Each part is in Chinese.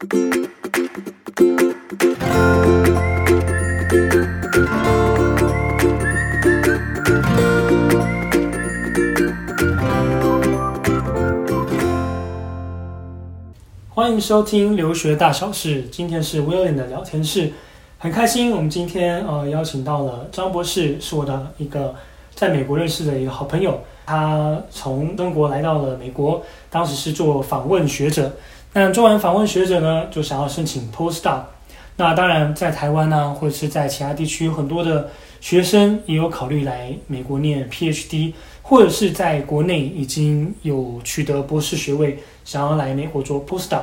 欢迎收听留学大小事，今天是 William 的聊天室，很开心，我们今天呃邀请到了张博士，是我的一个在美国认识的一个好朋友，他从中国来到了美国，当时是做访问学者，那做完访问学者呢，就想要申请 postdoc，那当然在台湾呢、或者是在其他地区，有很多的学生也有考虑来美国念 PhD，或者是在国内已经有取得博士学位，想要来美国做 postdoc。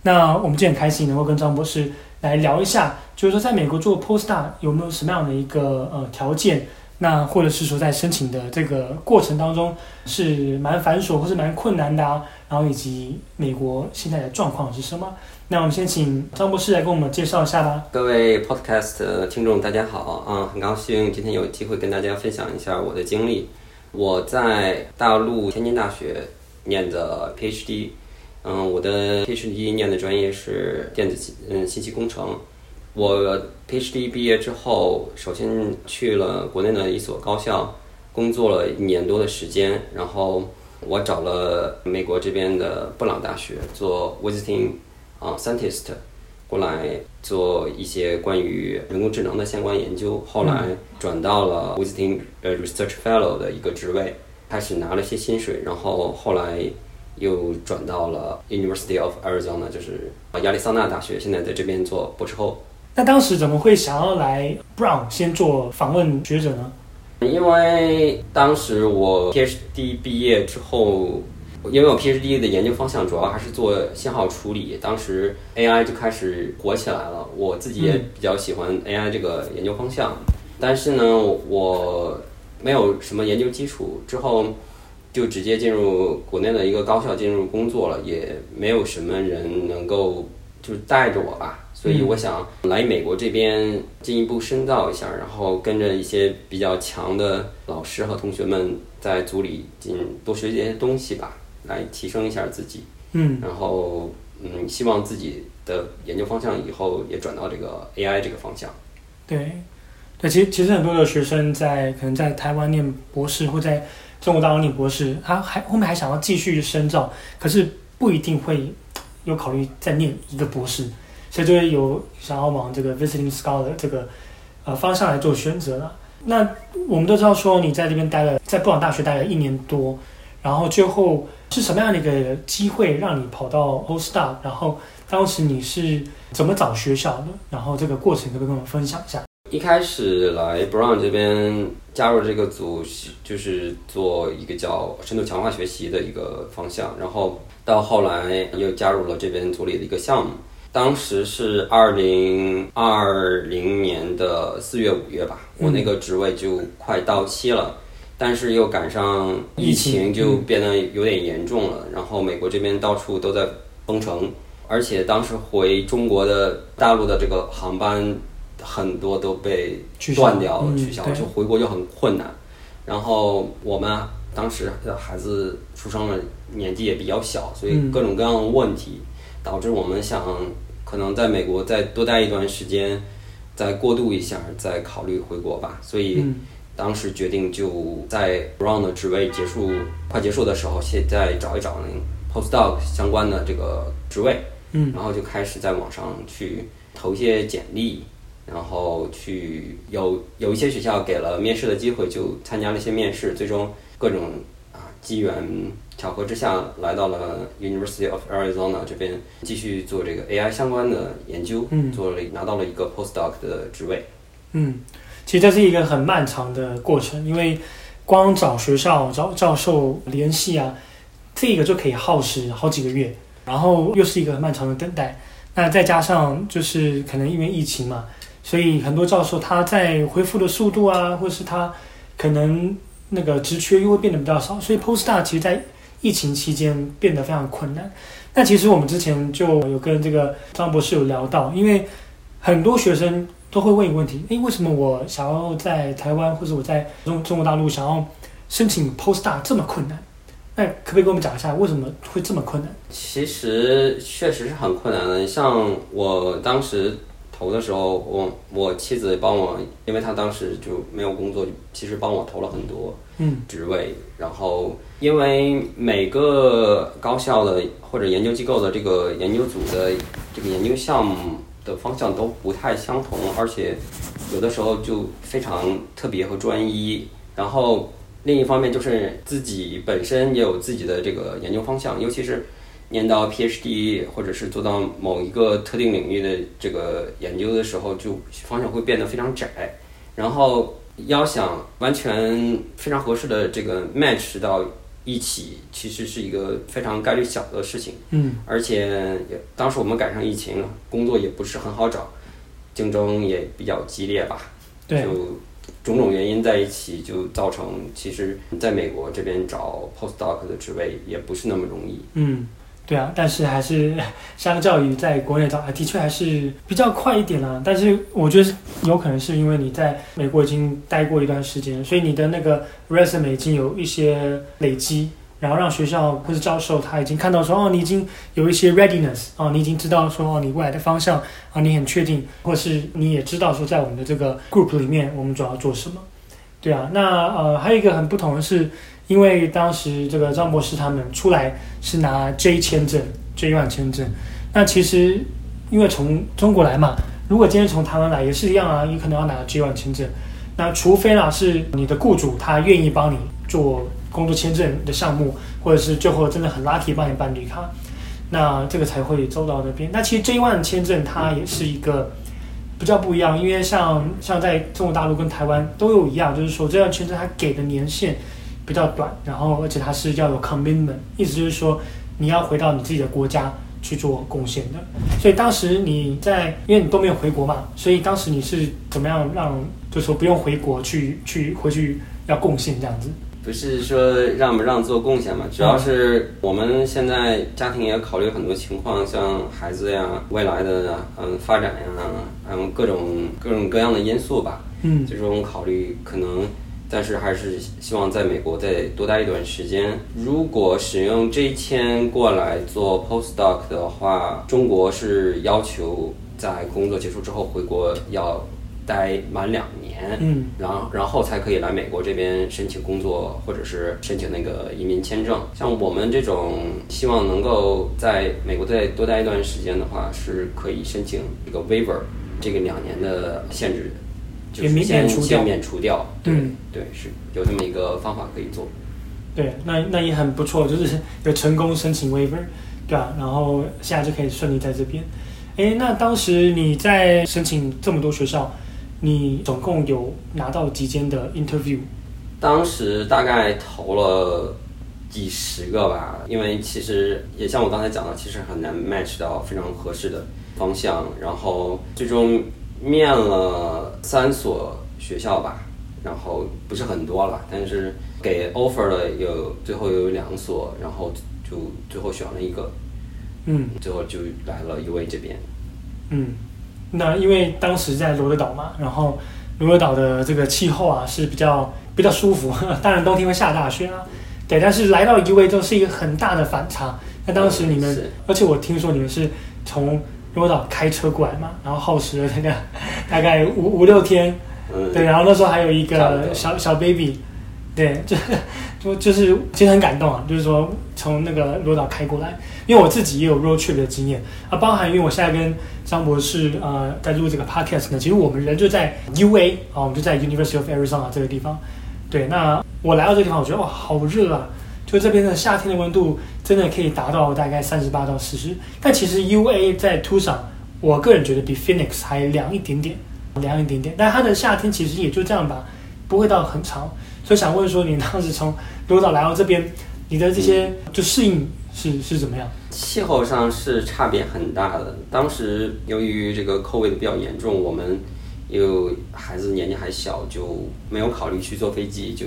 那我们今天很开心能够跟张博士来聊一下，就是说在美国做 postdoc 有没有什么样的一个呃条件？那或者是说在申请的这个过程当中是蛮繁琐或是蛮困难的啊？然后以及美国现在的状况是什么？那我们先请张博士来跟我们介绍一下吧。各位 podcast 的听众大家好啊，很高兴今天有机会跟大家分享一下我的经历。我在大陆天津大学念的 PhD。嗯，我的 PhD 念的专业是电子信嗯信息工程。我 PhD 毕业之后，首先去了国内的一所高校工作了一年多的时间，然后我找了美国这边的布朗大学做 visiting 啊 scientist 过来做一些关于人工智能的相关研究。后来转到了 visiting 呃 research fellow 的一个职位，开始拿了些薪水，然后后来。又转到了 University of Arizona，就是亚利桑那大学，现在在这边做博士后。那当时怎么会想要来 Brown 先做访问学者呢？因为当时我 PhD 毕业之后，因为我 PhD 的研究方向主要还是做信号处理，当时 AI 就开始火起来了，我自己也比较喜欢 AI 这个研究方向，但是呢，我没有什么研究基础，之后。就直接进入国内的一个高校进入工作了，也没有什么人能够就是带着我吧，所以我想来美国这边进一步深造一下，然后跟着一些比较强的老师和同学们在组里进多学一些东西吧，来提升一下自己。嗯，然后嗯，希望自己的研究方向以后也转到这个 AI 这个方向。对，对，其实其实很多的学生在可能在台湾念博士或在。中国大陆念博士，他还后面还想要继续深造，可是不一定会有考虑再念一个博士，所以就会有想要往这个 visiting scholar 这个呃方向来做选择了。那我们都知道说你在这边待了，在布朗大学待了一年多，然后最后是什么样的一个机会让你跑到 postdoc？然后当时你是怎么找学校的？然后这个过程可不可以跟我们分享一下？一开始来 Brown 这边加入这个组，就是做一个叫深度强化学习的一个方向，然后到后来又加入了这边组里的一个项目。当时是二零二零年的四月五月吧，我那个职位就快到期了，但是又赶上疫情，就变得有点严重了。然后美国这边到处都在封城，而且当时回中国的大陆的这个航班。很多都被断掉了，取消，就回国就很困难。然后我们当时的孩子出生了年纪也比较小，所以各种各样的问题导致我们想可能在美国再多待一段时间，再过渡一下，再考虑回国吧。所以当时决定就在 Brown 的职位结束快结束的时候，现在找一找那 postdoc 相关的这个职位，嗯，然后就开始在网上去投一些简历。然后去有有一些学校给了面试的机会，就参加了一些面试，最终各种啊机缘巧合之下，来到了 University of Arizona 这边继续做这个 AI 相关的研究，嗯，做了拿到了一个 postdoc 的职位。嗯，其实这是一个很漫长的过程，因为光找学校找教授联系啊，这个就可以耗时好几个月，然后又是一个很漫长的等待。那再加上就是可能因为疫情嘛。所以很多教授他在回复的速度啊，或是他可能那个职缺又会变得比较少，所以 postdoc 其实在疫情期间变得非常困难。那其实我们之前就有跟这个张博士有聊到，因为很多学生都会问一个问题：诶，为什么我想要在台湾或者我在中中国大陆想要申请 postdoc 这么困难？那可不可以跟我们讲一下，为什么会这么困难？其实确实是很困难的。像我当时投的时候，我我妻子帮我，因为她当时就没有工作，其实帮我投了很多嗯职位。嗯、然后因为每个高校的或者研究机构的这个研究组的这个研究项目的方向都不太相同，而且有的时候就非常特别和专一。然后。另一方面就是自己本身也有自己的这个研究方向，尤其是念到 PhD 或者是做到某一个特定领域的这个研究的时候，就方向会变得非常窄。然后要想完全非常合适的这个 match 到一起，其实是一个非常概率小的事情。嗯，而且当时我们赶上疫情，工作也不是很好找，竞争也比较激烈吧。对。就种种原因在一起，就造成其实在美国这边找 postdoc 的职位也不是那么容易。嗯，对啊，但是还是 相较于在国内找，的确还是比较快一点啦。但是我觉得有可能是因为你在美国已经待过一段时间，所以你的那个 resume 已经有一些累积。然后让学校或者教授他已经看到说哦，你已经有一些 readiness 哦，你已经知道说哦，你未来的方向啊，你很确定，或是你也知道说在我们的这个 group 里面，我们主要做什么？对啊，那呃还有一个很不同的是，因为当时这个张博士他们出来是拿 J 签证 J ONE 签证。那其实因为从中国来嘛，如果今天从台湾来也是一样啊，你可能要拿 J ONE 签证。那除非啦是你的雇主他愿意帮你做。工作签证的项目，或者是最后真的很 lucky 帮你办绿卡，那这个才会走到那边。那其实 J ONE 签证它也是一个比较不一样，因为像像在中国大陆跟台湾都有一样，就是说这样签证它给的年限比较短，然后而且它是要有 commitment，意思就是说你要回到你自己的国家去做贡献的。所以当时你在，因为你都没有回国嘛，所以当时你是怎么样让，就是说不用回国去去回去要贡献这样子？不是说让不让做贡献嘛，主要是我们现在家庭也考虑很多情况，像孩子呀、未来的嗯发展呀，嗯各种各种各样的因素吧。嗯，这种考虑可能，但是还是希望在美国再多待一段时间。如果使用这一签过来做 postdoc 的话，中国是要求在工作结束之后回国要。待满两年，嗯，然后然后才可以来美国这边申请工作，或者是申请那个移民签证。像我们这种希望能够在美国再多待一段时间的话，是可以申请一个 waiver，这个两年的限制，就是先先免除掉。对、嗯、对，是有这么一个方法可以做。对，那那也很不错，就是有成功申请 waiver，对吧？然后现在就可以顺利在这边。哎，那当时你在申请这么多学校？你总共有拿到几间的 interview？当时大概投了几十个吧，因为其实也像我刚才讲的，其实很难 match 到非常合适的方向。然后最终面了三所学校吧，然后不是很多了，但是给 offer 的有最后有两所，然后就最后选了一个，嗯，最后就来了 UA 这边，嗯。那因为当时在罗德岛嘛，然后罗德岛的这个气候啊是比较比较舒服，当然冬天会下大雪啊，对。但是来到 UA 之后是一个很大的反差。那当时你们，嗯、而且我听说你们是从罗德岛开车过来嘛，然后耗时了那个大概五五六天，嗯、对。然后那时候还有一个小小 baby，对，就就就是其实很感动啊，就是说从那个罗德岛开过来，因为我自己也有 road trip 的经验啊，包含因为我现在跟张博士呃，在录这个 podcast 呢。其实我们人就在 UA 啊，我们就在 University of Arizona 这个地方。对，那我来到这个地方，我觉得哇，好热啊！就这边的夏天的温度真的可以达到大概三十八到四十。但其实 UA 在 Tucson，我个人觉得比 Phoenix 还凉一点点，凉一点点。但它的夏天其实也就这样吧，不会到很长。所以想问说，你当时从罗岛来到这边，你的这些就适应？是是怎么样？气候上是差别很大的。当时由于这个 COVID 比较严重，我们有孩子年纪还小，就没有考虑去坐飞机，就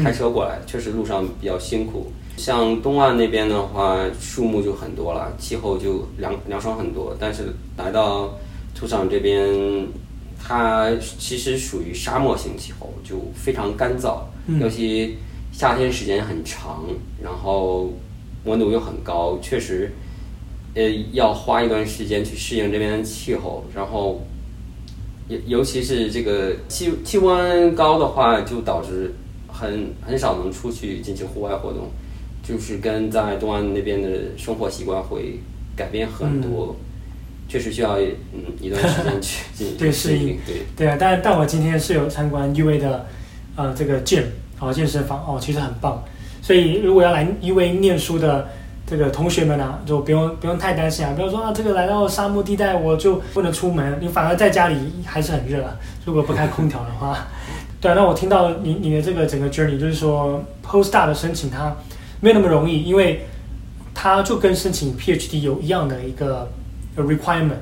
开车过来。确实路上比较辛苦。像东岸那边的话，树木就很多了，气候就凉凉爽很多。但是来到土场这边，它其实属于沙漠型气候，就非常干燥，尤其。夏天时间很长，然后温度又很高，确实，呃，要花一段时间去适应这边的气候。然后，尤尤其是这个气气温高的话，就导致很很少能出去进行户外活动，就是跟在东岸那边的生活习惯会改变很多。嗯确实需要嗯一段时间去 进行适应，对。对啊，但但我今天是有参观 UA 的呃这个 gym 哦健身房哦，其实很棒，所以如果要来 UA 念书的这个同学们啊，就不用不用太担心啊，不要说啊这个来到沙漠地带我就不能出门，你反而在家里还是很热，如果不开空调的话，对啊，那我听到你你的这个整个 journey 就是说 postdoc 的申请它没有那么容易，因为它就跟申请 PhD 有一样的一个。requirement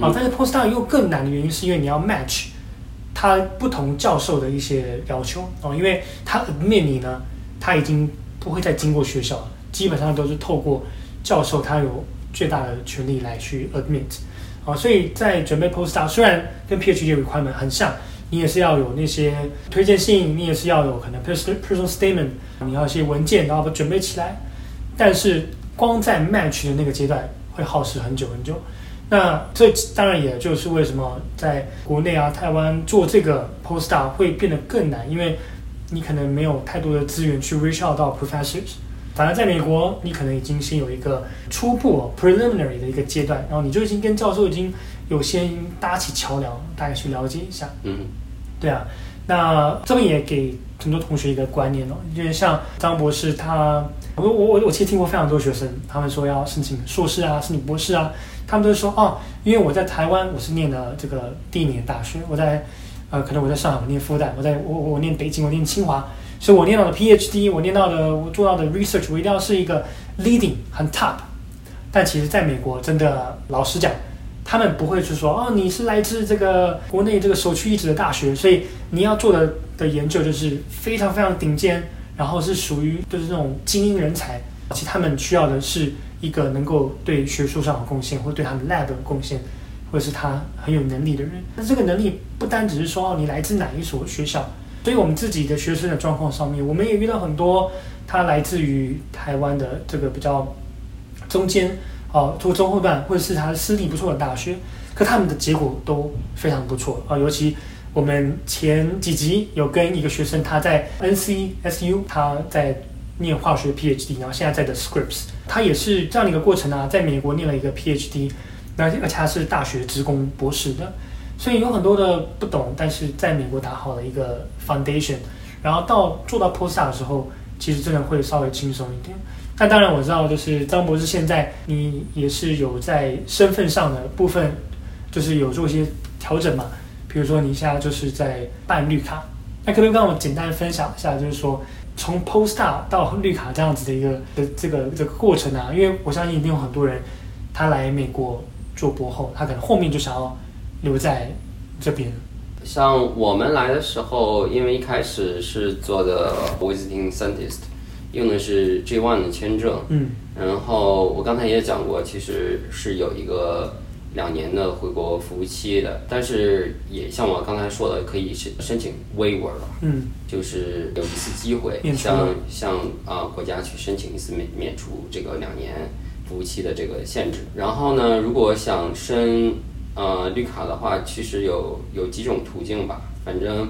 啊，但是 postdoc 又更难的原因是因为你要 match 他不同教授的一些要求哦，因为他 admit 你呢，他已经不会再经过学校了，基本上都是透过教授，他有最大的权利来去 admit 啊，所以在准备 postdoc 虽然跟 PhD requirement 很像，你也是要有那些推荐信，你也是要有可能 personal personal statement，你要一些文件，然后准备起来，但是光在 match 的那个阶段会耗时很久很久。那这当然也就是为什么在国内啊、台湾做这个 postdoc 会变得更难，因为你可能没有太多的资源去 reach out 到 professors。反而在美国，你可能已经先有一个初步 preliminary 的一个阶段，然后你就已经跟教授已经有先搭起桥梁，大概去了解一下。嗯，对啊。那这边也给很多同学一个观念哦，就是像张博士他，我我我我其实听过非常多学生，他们说要申请硕士啊，申请博士啊。他们都说哦，因为我在台湾，我是念的这个第一年大学。我在呃，可能我在上海，我念复旦；我在我我念北京，我念清华。所以我念到的 PhD，我念到的我做到的 research，我一定要是一个 leading 很 top。但其实在美国，真的老实讲，他们不会去说哦，你是来自这个国内这个首屈一指的大学，所以你要做的的研究就是非常非常顶尖，然后是属于就是这种精英人才。其实他们需要的是。一个能够对学术上有贡献，或对他们 lab 有贡献，或者是他很有能力的人。那这个能力不单只是说哦，你来自哪一所学校。所以我们自己的学生的状况上面，我们也遇到很多他来自于台湾的这个比较中间啊，中中后段，或者是他私立不错的大学，可他们的结果都非常不错啊。尤其我们前几集有跟一个学生，他在 NCSU，他在。念化学 PhD，然后现在在的 Scripps，他也是这样的一个过程啊，在美国念了一个 PhD，那而且他是大学职工博士的，所以有很多的不懂，但是在美国打好了一个 foundation，然后到做到 postdoc 的时候，其实真的会稍微轻松一点。但当然我知道，就是张博士现在你也是有在身份上的部分，就是有做一些调整嘛，比如说你现在就是在办绿卡，那可不可以跟我简单分享一下，就是说？从 postdoc 到绿卡这样子的一个的这个这个过程啊，因为我相信一定有很多人，他来美国做博后，他可能后面就想要留在这边。像我们来的时候，因为一开始是做的 visiting scientist，用的是 J1 的签证，嗯，然后我刚才也讲过，其实是有一个。两年的回国服务期的，但是也像我刚才说的，可以申申请 waiver，嗯，就是有一次机会，向向啊国家去申请一次免免除这个两年服务期的这个限制。然后呢，如果想申呃绿卡的话，其实有有几种途径吧。反正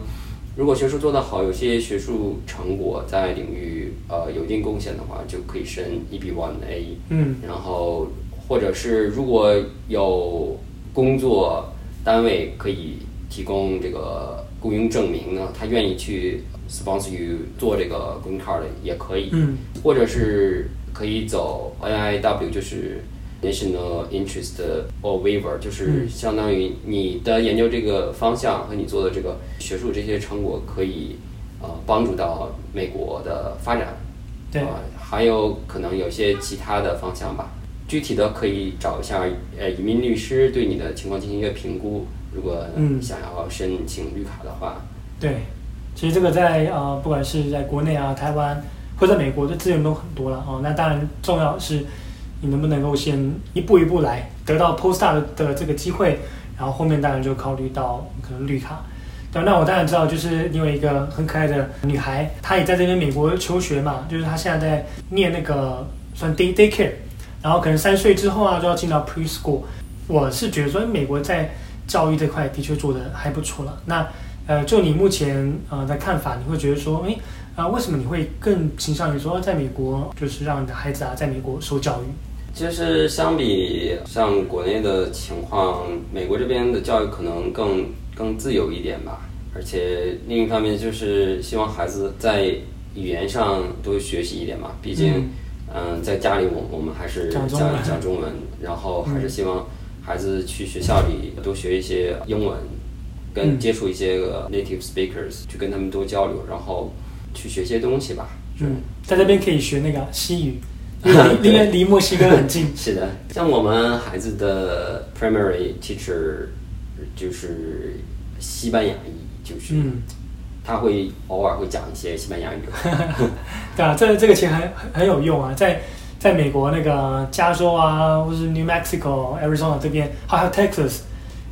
如果学术做得好，有些学术成果在领域呃有一定贡献的话，就可以申 EB1A，嗯，然后。或者是如果有工作单位可以提供这个雇佣证明呢，他愿意去 sponsor you 做这个 green card 也可以。嗯。或者是可以走 NIW，就是 National Interest or Waiver，就是相当于你的研究这个方向和你做的这个学术这些成果可以呃帮助到美国的发展。对。呃，还有可能有些其他的方向吧。具体的可以找一下呃移民律师对你的情况进行一个评估。如果想要申请绿卡的话，嗯、对，其实这个在呃不管是在国内啊、台湾或者在美国的资源都很多了哦。那当然重要的是你能不能够先一步一步来得到 postdoc 的这个机会，然后后面当然就考虑到可能绿卡。对，那我当然知道，就是你有一个很可爱的女孩，她也在这边美国求学嘛，就是她现在在念那个算 day day care，然后可能三岁之后啊就要进到 preschool。我是觉得说，美国在教育这块的确做得还不错了。那呃，就你目前呃的看法，你会觉得说，哎啊、呃，为什么你会更倾向于说，在美国就是让你的孩子啊在美国受教育？就是相比像国内的情况，美国这边的教育可能更更自由一点吧。而且另一方面就是希望孩子在语言上多学习一点嘛。毕竟，嗯、呃，在家里我我们还是讲讲中，中文，然后还是希望孩子去学校里多学一些英文，跟接触一些个 native speakers，去跟他们多交流，然后去学些东西吧。嗯，在这边可以学那个西语。因为离墨西哥很近。是的，像我们孩子的 primary teacher 就是西班牙语，就是他会偶尔会讲一些西班牙语。对啊，这这个其实很很有用啊，在在美国那个加州啊，或是 New Mexico、Arizona 这边，还有 Texas，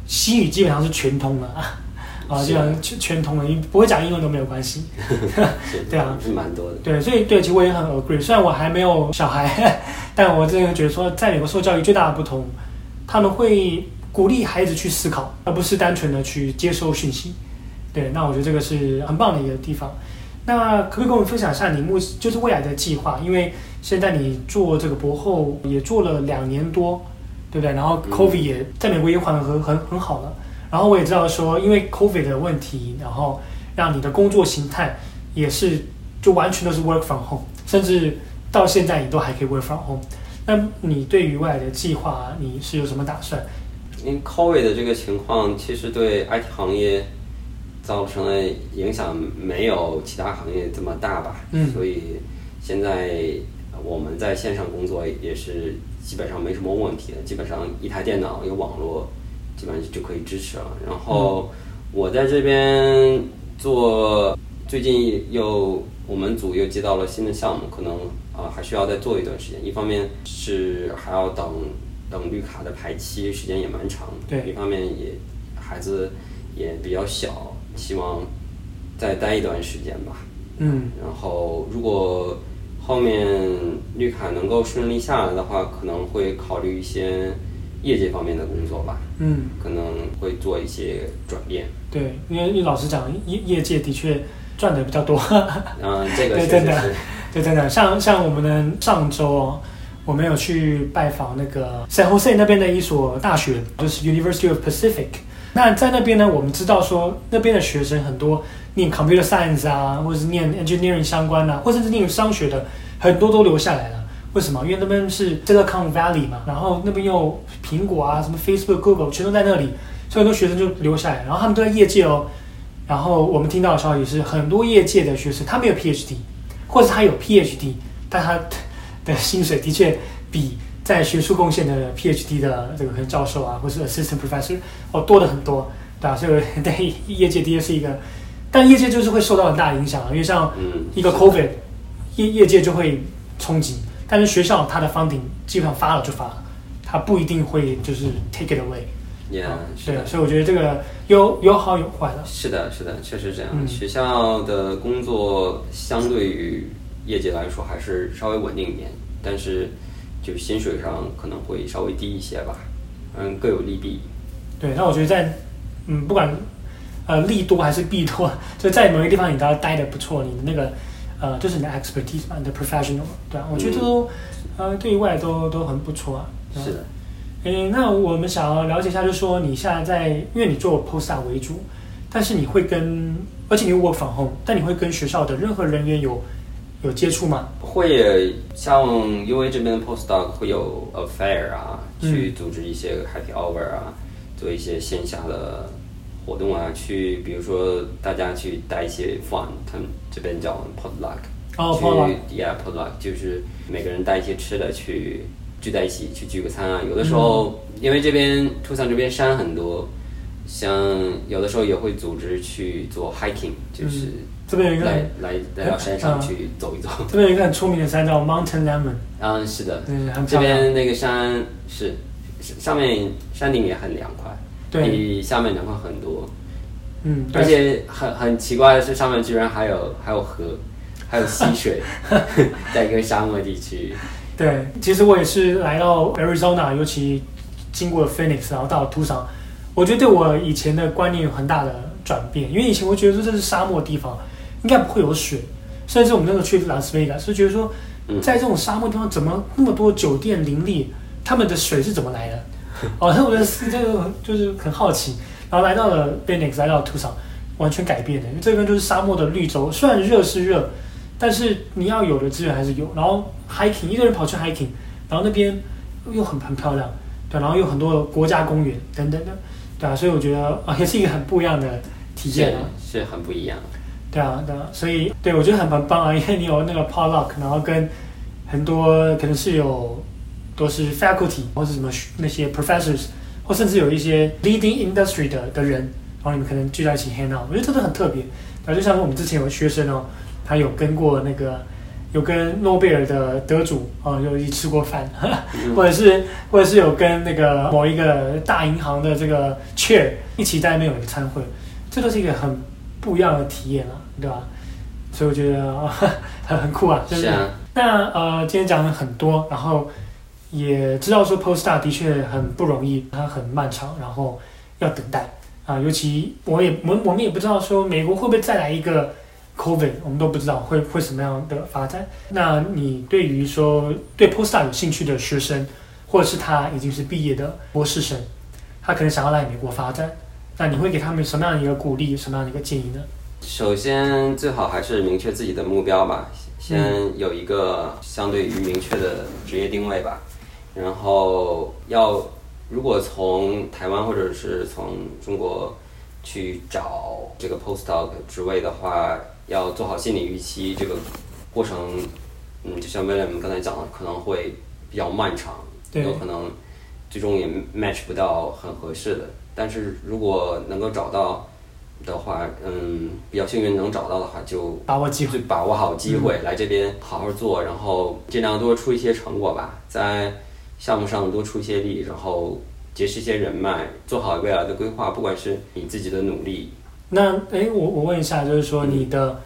西语基本上是全通的啊。啊，这样全全通了，你不会讲英文都没有关系。对啊，是蛮多的。对，所以对，其实我也很 agree。虽然我还没有小孩，但我真的觉得说，在美国受教育最大的不同，他们会鼓励孩子去思考，而不是单纯的去接收讯息。对，那我觉得这个是很棒的一个地方。那可不可以跟我们分享一下你目就是未来的计划？因为现在你做这个博后也做了两年多，对不对？然后 COVID 也在美国也缓和很很好了。然后我也知道说，因为 COVID 的问题，然后让你的工作形态也是就完全都是 work from home，甚至到现在你都还可以 work from home。那你对于未来的计划，你是有什么打算？因为 COVID 的这个情况，其实对 IT 行业造成的影响没有其他行业这么大吧？嗯，所以现在我们在线上工作也是基本上没什么问题的，基本上一台电脑有网络。基本上就可以支持了。然后我在这边做，最近又我们组又接到了新的项目，可能啊、呃、还需要再做一段时间。一方面是还要等等绿卡的排期，时间也蛮长。对。一方面也孩子也比较小，希望再待一段时间吧。嗯。然后如果后面绿卡能够顺利下来的话，可能会考虑一些。业界方面的工作吧，嗯，可能会做一些转变。对，因为老实讲，业业界的确赚的比较多。嗯，这个是 对真的，对真的，像像我们的上周哦，我们有去拜访那个 San Jose 那边的一所大学，就是 University of Pacific。那在那边呢，我们知道说那边的学生很多念 Computer Science 啊，或者是念 Engineering 相关的，或者是念商学的，很多都留下来了。为什么？因为那边是 Silicon Valley 嘛，然后那边又苹果啊，什么 Facebook、Google 全都在那里，所以很多学生就留下来，然后他们都在业界哦。然后我们听到的消息是，很多业界的学生他没有 PhD，或者他有 PhD，但他的薪水的确比在学术贡献的 PhD 的这个可能教授啊，或是 Assistant Professor 哦多的很多，对吧？所以对业界的确是一个，但业界就是会受到很大影响，因为像一个 COVID，业业界就会冲击。但是学校它的 funding 基本上发了就发了，它不一定会就是 take it away。Yeah，对，所以我觉得这个有有好有坏的。是的，是的，确实这样。嗯、学校的工作相对于业界来说还是稍微稳定一点，但是就薪水上可能会稍微低一些吧。嗯，各有利弊。对，那我觉得在嗯，不管呃利多还是弊多，就在某一个地方你都要待的不错，你的那个。呃，就是你的 expertise 嘛，你的 professional，对啊，我觉得都，嗯、呃，对于未来都都很不错啊。是的。诶，那我们想要了解一下，就是说你现在在，因为你做 postdoc 为主，但是你会跟，而且你 work from home，但你会跟学校的任何人员有有接触吗？会，像 UA 这边的 postdoc 会有 affair 啊，去组织一些 happy hour 啊，嗯、做一些线下的。活动啊，去比如说大家去带一些 fun，他们这边叫 potluck，哦去 yeah potluck，就是每个人带一些吃的去聚在一起去聚个餐啊。有的时候、嗯、因为这边图桑这边山很多，像有的时候也会组织去做 hiking，就是这边有一个来来来到山上去走一走。这边有一个很出名的山叫 Mountain Lemmon。嗯，是的，对，这边那个山是上面山顶也很凉快。对，比下面凉快很多，嗯，而且很很奇怪的是，上面居然还有还有河，还有溪水，在一个沙漠地区。对，其实我也是来到 Arizona，尤其经过了 Phoenix，然后到了 Tucson，我觉得对我以前的观念有很大的转变。因为以前我觉得说这是沙漠地方，应该不会有水，甚至我们那时候去拉斯维加斯，是觉得说，在这种沙漠地方怎么那么多酒店林立，他们的水是怎么来的？哦，那我觉得这个就是很好奇。然后来到了 Phoenix，来到了 Tucson，完全改变的，因为这边就是沙漠的绿洲，虽然热是热。但是你要有的资源还是有，然后 hiking 一个人跑去 hiking，然后那边又很很漂亮，对，然后有很多国家公园等等的，对啊，所以我觉得啊也是一个很不一样的体验啊，是，是很不一样，对啊，对啊，所以对我觉得很很棒啊，因为你有那个 p o l l o c k 然后跟很多可能是有都是 faculty 或者什么那些 professors，或甚至有一些 leading industry 的的人，然后你们可能聚在一起 hang out，我觉得这都很特别，然后，就像我们之前有个学生哦。他有跟过那个，有跟诺贝尔的得主啊，有一起吃过饭，或者是或者是有跟那个某一个大银行的这个 chair 一起在那边有一个餐会，这都是一个很不一样的体验啊，对吧？所以我觉得 很很酷啊，就是，是啊。那呃，今天讲了很多，然后也知道说 postdoc 的确很不容易，它很漫长，然后要等待啊，尤其我也我我们也不知道说美国会不会再来一个。COVID，我们都不知道会会什么样的发展。那你对于说对 postdoc 有兴趣的学生，或者是他已经是毕业的博士生，他可能想要来美国发展，那你会给他们什么样的一个鼓励，什么样的一个建议呢？首先，最好还是明确自己的目标吧，先有一个相对于明确的职业定位吧。然后要如果从台湾或者是从中国去找这个 postdoc 职位的话。要做好心理预期，这个过程，嗯，就像 William 刚才讲的，可能会比较漫长，有可能最终也 match 不到很合适的。但是如果能够找到的话，嗯，比较幸运能找到的话，就把握机会，把握好机会，来这边好好做，然后尽量多出一些成果吧，在项目上多出一些力，然后结识一些人脉，做好未来的规划，不管是你自己的努力。那哎，我我问一下，就是说你的，嗯、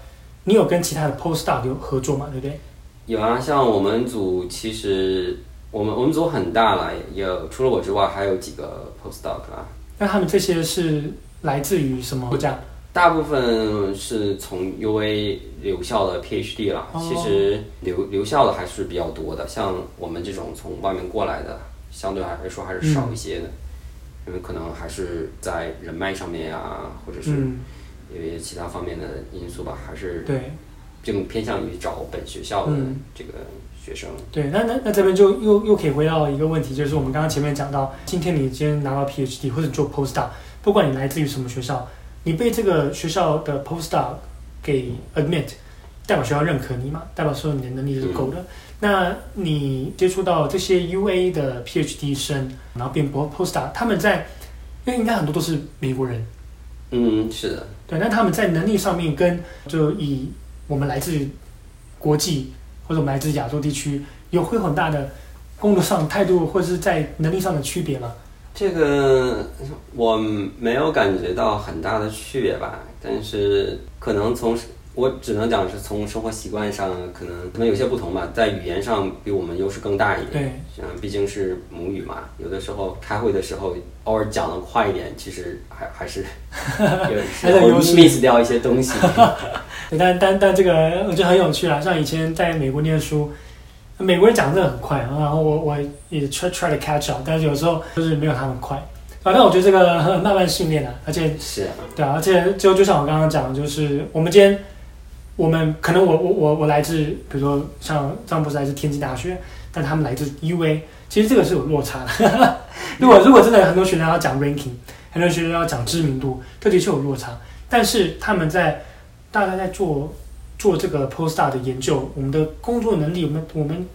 你有跟其他的 postdoc 有合作吗？对不对？有啊，像我们组，其实我们我们组很大了，有除了我之外，还有几个 postdoc 啊。那他们这些是来自于什么国家？大部分是从 UA 留校的 PhD 啦。哦、其实留留校的还是比较多的，像我们这种从外面过来的，相对来说还是少一些的。嗯因为可能还是在人脉上面呀、啊，或者是因为其他方面的因素吧，嗯、还是对，更偏向于找本学校的这个学生。嗯、对，那那那这边就又又可以回到一个问题，就是我们刚刚前面讲到，今天你今天拿到 PhD 或者做 postdoc，不管你来自于什么学校，你被这个学校的 postdoc 给 admit，代表学校认可你嘛，代表说你的能力是够的。嗯那你接触到这些 UA 的 PhD 生，然后变 postdoc，他们在，因为应该很多都是美国人，嗯，是的，对，那他们在能力上面跟就以我们来自国际或者我们来自亚洲地区，有会很大的工作上态度或者是在能力上的区别吗？这个我没有感觉到很大的区别吧，但是可能从。我只能讲是从生活习惯上，可能可能有些不同吧，在语言上比我们优势更大一点。对，嗯，毕竟是母语嘛，有的时候开会的时候偶尔讲的快一点，其实还还是 有时候 miss 掉一些东西。对，但但但这个我觉得很有趣啊，像以前在美国念书，美国人讲的真的很快，然后我我也 try try to catch up，但是有时候就是没有他们快。反正我觉得这个慢慢训练啊，而且是啊，对啊，而且就就像我刚刚讲的，就是我们今天。我们可能我我我我来自，比如说像张博士来自天津大学，但他们来自 UA，其实这个是有落差的。如果如果真的很多学生要讲 ranking，很多学生要讲知名度，这的确有落差。但是他们在大概在做做这个 postdoc 的研究，我们的工作能力，我们我们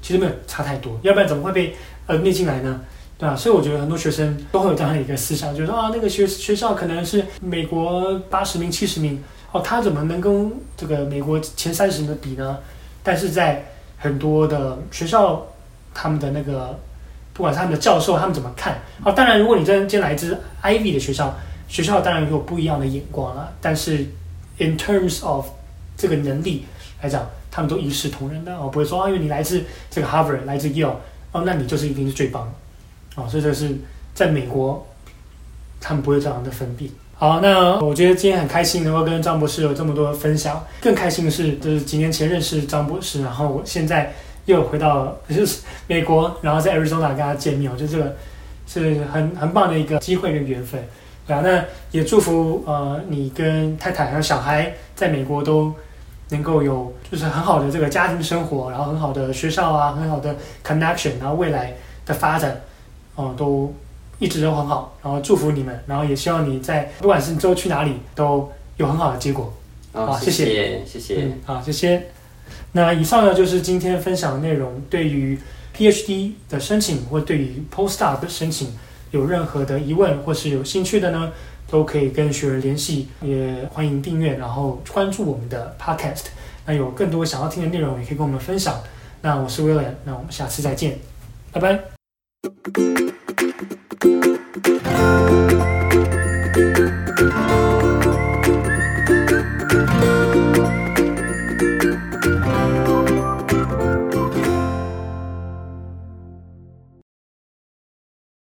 其实没有差太多，要不然怎么会被呃列进来呢？对吧？所以我觉得很多学生都会有这样的一个思想，就是说啊，那个学学校可能是美国八十名、七十名。哦，他怎么能跟这个美国前三十名的比呢？但是在很多的学校，他们的那个，不管他们的教授，他们怎么看？哦，当然，如果你真进来自 Ivy 的学校，学校当然有不一样的眼光了，但是 in terms of 这个能力来讲，他们都一视同仁的哦，不会说啊，因为你来自这个 Harvard，来自 Yale，哦，那你就是一定是最棒哦，所以这是在美国，他们不会这样的分别。好，那我觉得今天很开心能够跟张博士有这么多分享，更开心的是，就是几年前认识张博士，然后我现在又回到就是美国，然后在 Arizona 跟他见面，我觉得这个是很很棒的一个机会跟缘分。对啊，那也祝福呃你跟太太还有小孩在美国都能够有就是很好的这个家庭生活，然后很好的学校啊，很好的 connection，然后未来的发展，哦、呃、都一直都很好，然后祝福你们，然后也希望你在不管是你之后去哪里都有很好的结果。好、哦，谢谢，谢谢，嗯，好，谢谢。那以上呢就是今天分享的内容，对于 PhD 的申请或对于 Postdoc 的申请。有任何的疑问或是有兴趣的呢，都可以跟学人联系，也欢迎订阅，然后关注我们的 Podcast。那有更多想要听的内容，也可以跟我们分享。那我是 William，那我们下次再见，拜拜。